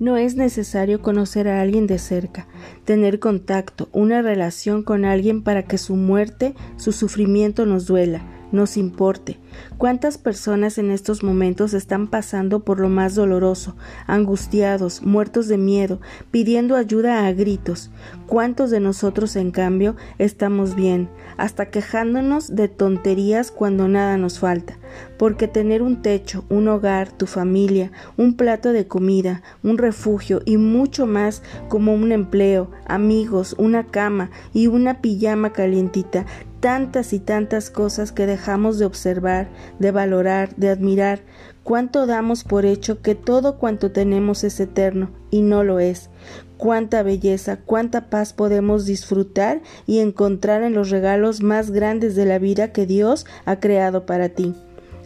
No es necesario conocer a alguien de cerca, tener contacto, una relación con alguien para que su muerte, su sufrimiento nos duela, nos importe. ¿Cuántas personas en estos momentos están pasando por lo más doloroso, angustiados, muertos de miedo, pidiendo ayuda a gritos? ¿Cuántos de nosotros, en cambio, estamos bien, hasta quejándonos de tonterías cuando nada nos falta? Porque tener un techo, un hogar, tu familia, un plato de comida, un refugio y mucho más como un empleo, amigos, una cama y una pijama calientita tantas y tantas cosas que dejamos de observar, de valorar, de admirar, cuánto damos por hecho que todo cuanto tenemos es eterno y no lo es, cuánta belleza, cuánta paz podemos disfrutar y encontrar en los regalos más grandes de la vida que Dios ha creado para ti.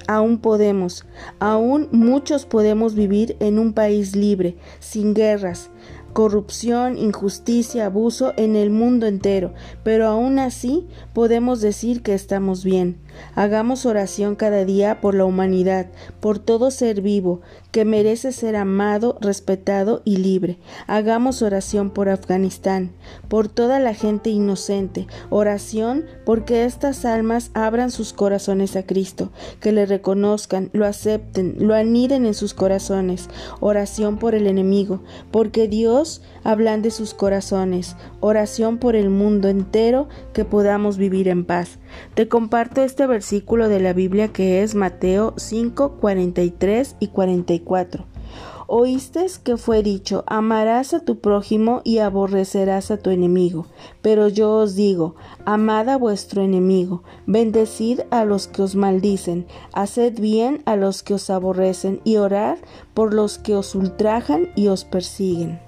Aún podemos, aún muchos podemos vivir en un país libre, sin guerras, corrupción, injusticia, abuso en el mundo entero, pero aún así podemos decir que estamos bien. Hagamos oración cada día por la humanidad, por todo ser vivo que merece ser amado, respetado y libre. Hagamos oración por Afganistán, por toda la gente inocente, oración porque estas almas abran sus corazones a Cristo, que le reconozcan, lo acepten, lo aniden en sus corazones. Oración por el enemigo, porque Dios de sus corazones. Oración por el mundo entero que podamos vivir en paz. Te comparto este versículo de la Biblia que es Mateo 5, 43 y 44. Oíste que fue dicho, amarás a tu prójimo y aborrecerás a tu enemigo. Pero yo os digo, amad a vuestro enemigo, bendecid a los que os maldicen, haced bien a los que os aborrecen y orad por los que os ultrajan y os persiguen.